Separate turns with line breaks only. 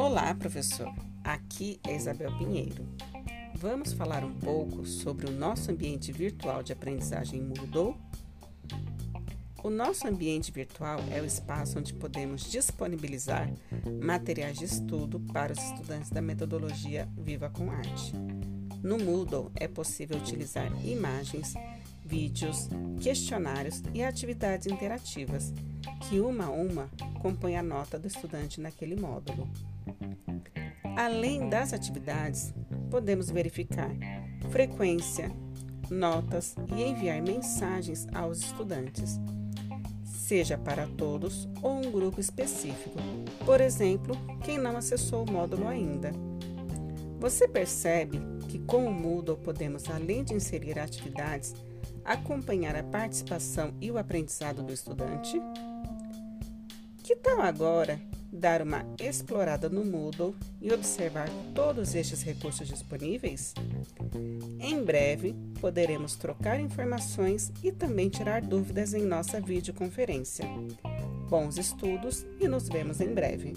Olá, professor. Aqui é Isabel Pinheiro. Vamos falar um pouco sobre o nosso ambiente virtual de aprendizagem Moodle? O nosso ambiente virtual é o espaço onde podemos disponibilizar materiais de estudo para os estudantes da metodologia Viva com Arte. No Moodle é possível utilizar imagens, vídeos, questionários e atividades interativas que uma a uma compõem a nota do estudante naquele módulo. Além das atividades, podemos verificar frequência, notas e enviar mensagens aos estudantes, seja para todos ou um grupo específico, por exemplo, quem não acessou o módulo ainda. Você percebe que com o Moodle podemos, além de inserir atividades, acompanhar a participação e o aprendizado do estudante? Que tal agora dar uma explorada no Moodle e observar todos estes recursos disponíveis? Em breve, poderemos trocar informações e também tirar dúvidas em nossa videoconferência. Bons estudos e nos vemos em breve!